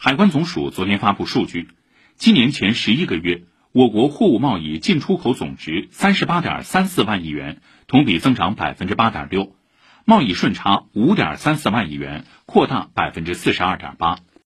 海关总署昨天发布数据，今年前十一个月，我国货物贸易进出口总值三十八点三四万亿元，同比增长百分之八点六，贸易顺差五点三四万亿元，扩大百分之四十二点八。